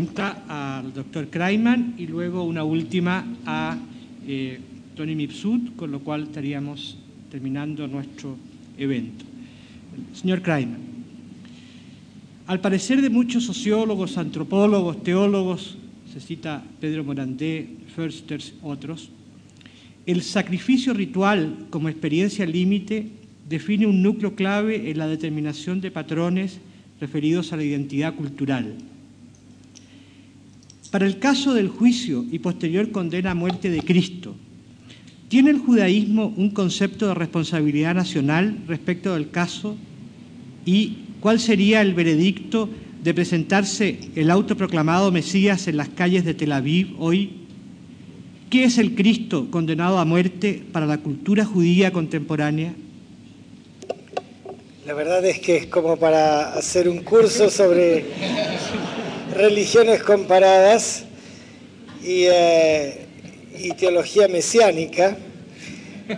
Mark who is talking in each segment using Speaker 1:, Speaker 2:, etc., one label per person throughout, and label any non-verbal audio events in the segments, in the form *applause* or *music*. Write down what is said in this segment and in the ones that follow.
Speaker 1: pregunta al doctor Kreiman y luego una última a eh, Tony Mipsud, con lo cual estaríamos terminando nuestro evento. Señor Kreiman, al parecer de muchos sociólogos, antropólogos, teólogos, se cita Pedro Morandé, Försters, otros, el sacrificio ritual como experiencia límite define un núcleo clave en la determinación de patrones referidos a la identidad cultural. Para el caso del juicio y posterior condena a muerte de Cristo, ¿tiene el judaísmo un concepto de responsabilidad nacional respecto del caso? ¿Y cuál sería el veredicto de presentarse el autoproclamado Mesías en las calles de Tel Aviv hoy? ¿Qué es el Cristo condenado a muerte para la cultura judía contemporánea?
Speaker 2: La verdad es que es como para hacer un curso sobre religiones comparadas eh, y, teología mesiánica,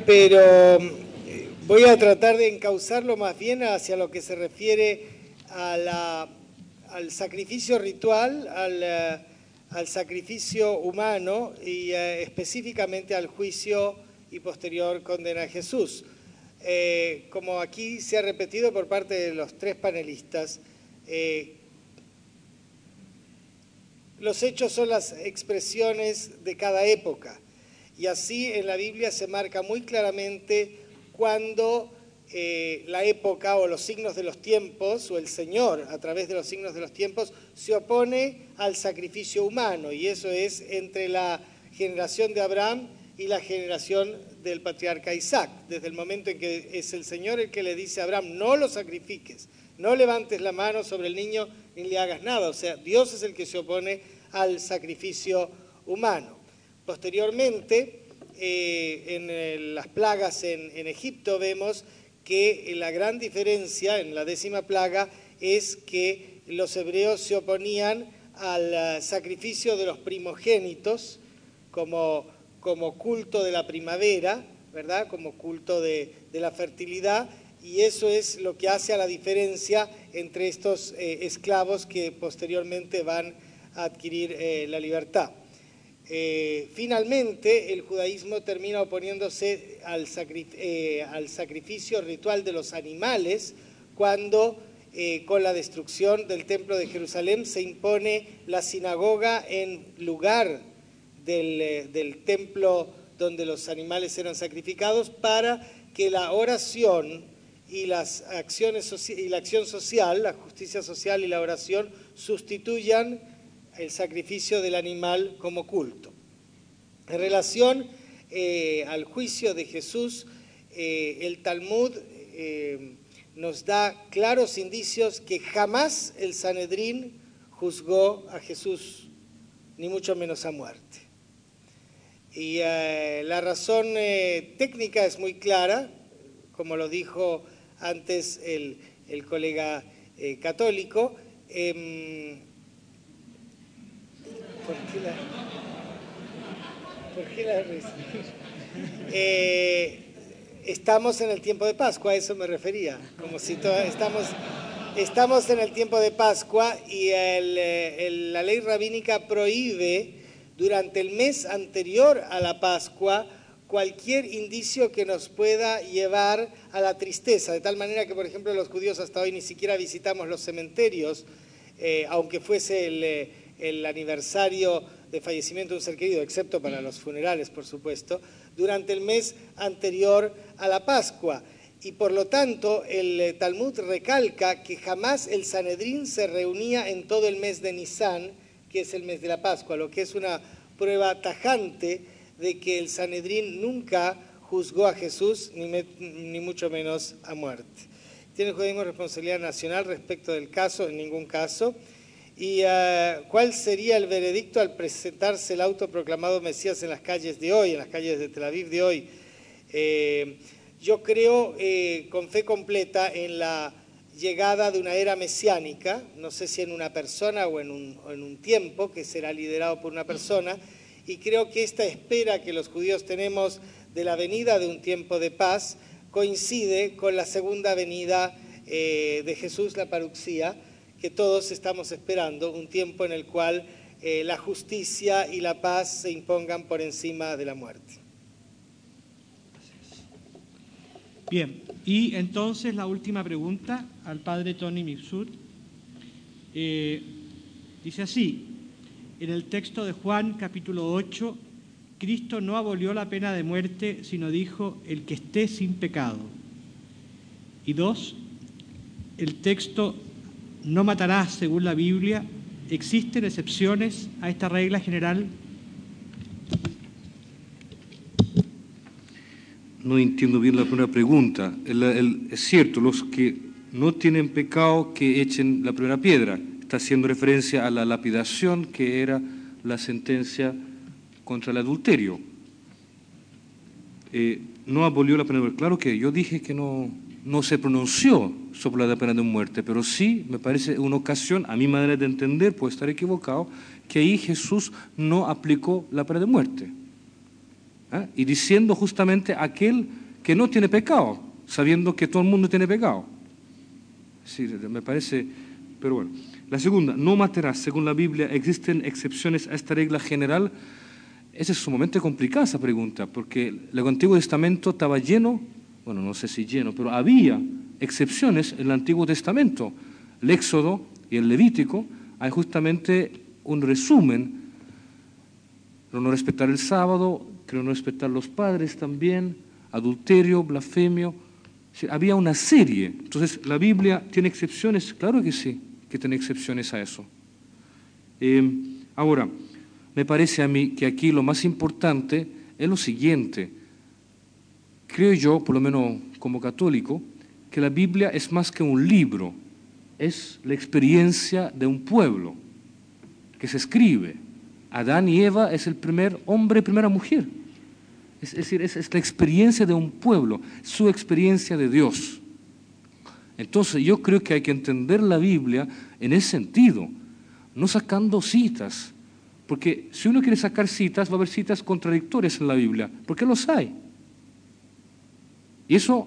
Speaker 2: pero eh, voy a tratar de encauzarlo más bien hacia lo que se refiere al sacrificio ritual, al, eh, sacrificio humano y específicamente al juicio y posterior condena a Jesús. como aquí se ha repetido por parte de los tres panelistas, los hechos son las expresiones de cada época. Y así en la Biblia se marca muy claramente cuando eh, la época o los signos de los tiempos, o el Señor a través de los signos de los tiempos, se opone al sacrificio humano. Y eso es entre la generación de Abraham y la generación del patriarca Isaac. Desde el momento en que es el Señor el que le dice a Abraham, no lo sacrifiques, no levantes la mano sobre el niño ni le hagas nada. O sea, Dios es el que se opone al sacrificio humano. Posteriormente, eh, en eh, las plagas en, Egipto vemos que la gran diferencia en la décima plaga es que los hebreos se oponían al eh, sacrificio de los primogénitos como, como culto de la primavera, ¿verdad? Como culto de, la fertilidad, y eso es lo que hace a la diferencia entre estos esclavos que posteriormente van adquirir eh, la libertad. Eh, finalmente, el judaísmo termina oponiéndose al, eh, al, sacrificio ritual de los animales cuando con la destrucción del templo de Jerusalén se impone la sinagoga en lugar del, del templo donde los animales eran sacrificados para que la oración y las acciones y la acción social, la justicia social y la oración sustituyan el sacrificio del animal como culto. En relación eh, al juicio de Jesús, eh, el Talmud eh, nos da claros indicios que jamás el Sanedrín juzgó a Jesús, ni mucho menos a muerte. Y la razón técnica es muy clara, como lo dijo antes el, el colega católico. Em, ¿Por qué la, risa? *laughs* Eh, estamos en el tiempo de Pascua, a eso me refería. Como si estamos, estamos en el tiempo de Pascua y la ley rabínica prohíbe durante el mes anterior a la Pascua cualquier indicio que nos pueda llevar a la tristeza, de tal manera que, por ejemplo, los judíos hasta hoy ni siquiera visitamos los cementerios, eh, aunque fuese el, eh, el aniversario de fallecimiento de un ser querido, excepto para los funerales, por supuesto, durante el mes anterior a la Pascua. Y por lo tanto, el eh, Talmud recalca que jamás el Sanedrín se reunía en todo el mes de Nisan, que es el mes de la Pascua, lo que es una prueba tajante de que el Sanedrín nunca juzgó a Jesús, ni, ni mucho menos a muerte. ¿Tiene el judaísmo responsabilidad nacional respecto del caso? En ningún caso. ¿Y ah, cuál sería el veredicto al presentarse el autoproclamado Mesías en las calles de hoy, en las calles de Tel Aviv de hoy? Eh, yo creo eh, con fe completa en la llegada de una era mesiánica, no sé si en una persona o en un, tiempo, que será liderado por una persona, y creo que esta espera que los judíos tenemos de la venida de un tiempo de paz coincide con la segunda venida eh, de Jesús, la paruxía, que todos estamos esperando, un tiempo en el cual eh, la justicia y la paz se impongan por encima de la muerte.
Speaker 1: Bien, y entonces la última pregunta al padre Tony Mifsud. Eh, dice así, en el texto de Juan capítulo 8, Cristo no abolió la pena de muerte, sino dijo, el que esté sin pecado. Y dos, el texto no matarás según la Biblia, ¿existen excepciones a esta regla general?
Speaker 3: No entiendo bien la primera pregunta. es cierto, los que no tienen pecado que echen la primera piedra. Está haciendo referencia a la lapidación que era la sentencia contra el adulterio. Eh, no abolió la pena. Claro que yo dije que no, no se pronunció sobre la pena de muerte, pero sí me parece una ocasión, a mi manera de entender, puedo estar equivocado, que ahí Jesús no aplicó la pena de muerte. ¿Ah? Y diciendo justamente aquel que no tiene pecado, sabiendo que todo el mundo tiene pecado. Sí, me parece, pero bueno. La segunda, no matarás. Según la Biblia, ¿existen excepciones a esta regla general? Esa es sumamente complicada esa pregunta, porque el Antiguo Testamento estaba lleno, bueno, no sé si lleno, pero había excepciones en el Antiguo Testamento. El Éxodo y el Levítico hay justamente un resumen. No respetar el sábado, creo no respetar los padres también, adulterio, blasfemio. Había una serie. Entonces, ¿la Biblia tiene excepciones? Claro que sí, que tiene excepciones a eso. Eh, ahora, me parece a mí que aquí lo más importante es lo siguiente. Creo yo, por lo menos como católico, que la Biblia es más que un libro, es la experiencia de un pueblo que se escribe. Adán y Eva es el primer hombre y primera mujer. Es, decir, es, es la experiencia de un pueblo, su experiencia de Dios. Entonces yo creo que hay que entender la Biblia en ese sentido, no sacando citas, porque si uno quiere sacar citas, va a haber citas contradictorias en la Biblia, porque los hay. Y eso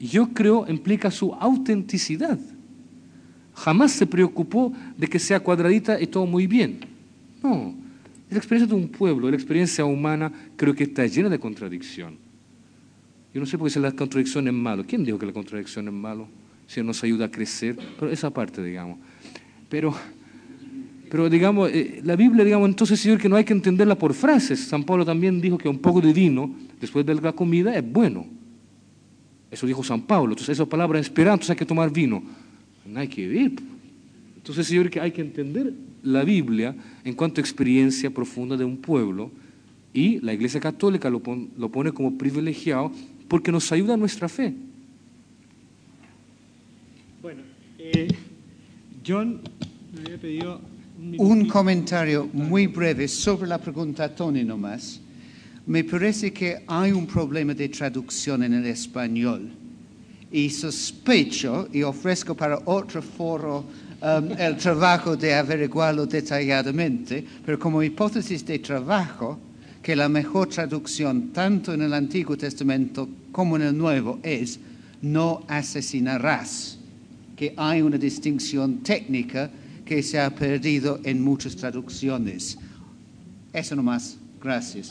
Speaker 3: yo creo implica su autenticidad. Jamás se preocupó de que sea cuadradita y todo muy bien. No, la experiencia de un pueblo, la experiencia humana creo que está llena de contradicción. Yo no sé por qué la contradicción es malo. ¿Quién dijo que la contradicción es malo? Si nos ayuda a crecer, pero esa parte, digamos. Pero pero digamos, eh, la Biblia, digamos, entonces, Señor, que no hay que entenderla por frases. San Pablo también dijo que un poco de vino después de la comida es bueno. Eso dijo San Pablo. Entonces, esa palabra esperanza hay que tomar vino. No hay que ver. Entonces, Señor, que hay que entender la Biblia en cuanto a experiencia profunda de un pueblo y la Iglesia Católica lo, lo pone como privilegiado porque nos ayuda a nuestra fe.
Speaker 1: Bueno, eh, John me había pedido
Speaker 4: un comentario muy breve sobre la pregunta a Tony nomás. Me parece que hay un problema de traducción en el español y sospecho y ofrezco para otro foro um, el trabajo de averiguarlo detalladamente, pero como hipótesis de trabajo, que la mejor traducción tanto en el Antiguo Testamento como en el Nuevo es no asesinarás, que hay una distinción técnica que se ha perdido en muchas traducciones. Eso nomás. Gracias.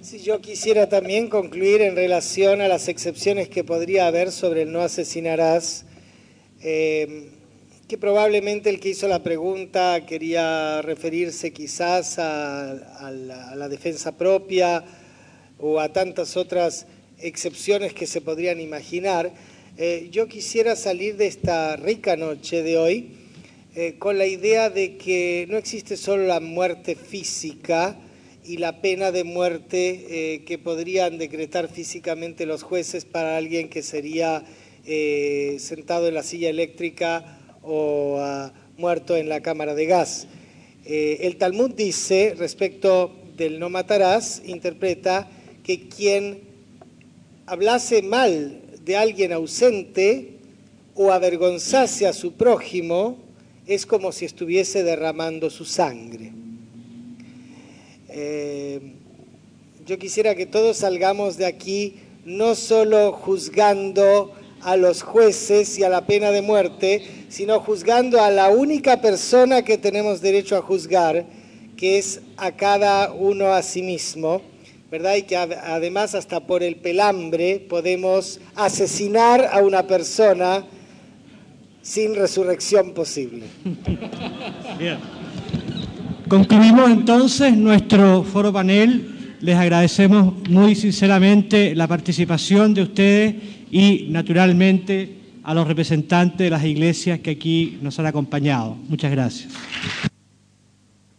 Speaker 2: Si yo quisiera también concluir en relación a las excepciones que podría haber sobre el no asesinarás, eh, que probablemente el que hizo la pregunta quería referirse quizás a la defensa propia o a tantas otras excepciones que se podrían imaginar. Eh, yo quisiera salir de esta rica noche de hoy eh, con la idea de que no existe solo la muerte física y la pena de muerte eh, que podrían decretar físicamente los jueces para alguien que sería sentado en la silla eléctrica o ah, muerto en la cámara de gas. el Talmud dice, respecto del no matarás, interpreta que quien hablase mal de alguien ausente o avergonzase a su prójimo es como si estuviese derramando su sangre. Eh, yo quisiera que todos salgamos de aquí no solo juzgando a los jueces y a la pena de muerte, sino juzgando a la única persona que tenemos derecho a juzgar, que es a cada uno a sí mismo, ¿verdad? Y que además hasta por el pelambre podemos asesinar a una persona sin resurrección posible.
Speaker 1: Bien. Concluimos entonces nuestro foro panel. Les agradecemos muy sinceramente la participación de ustedes y naturalmente a los representantes de las iglesias que aquí nos han acompañado. Muchas gracias.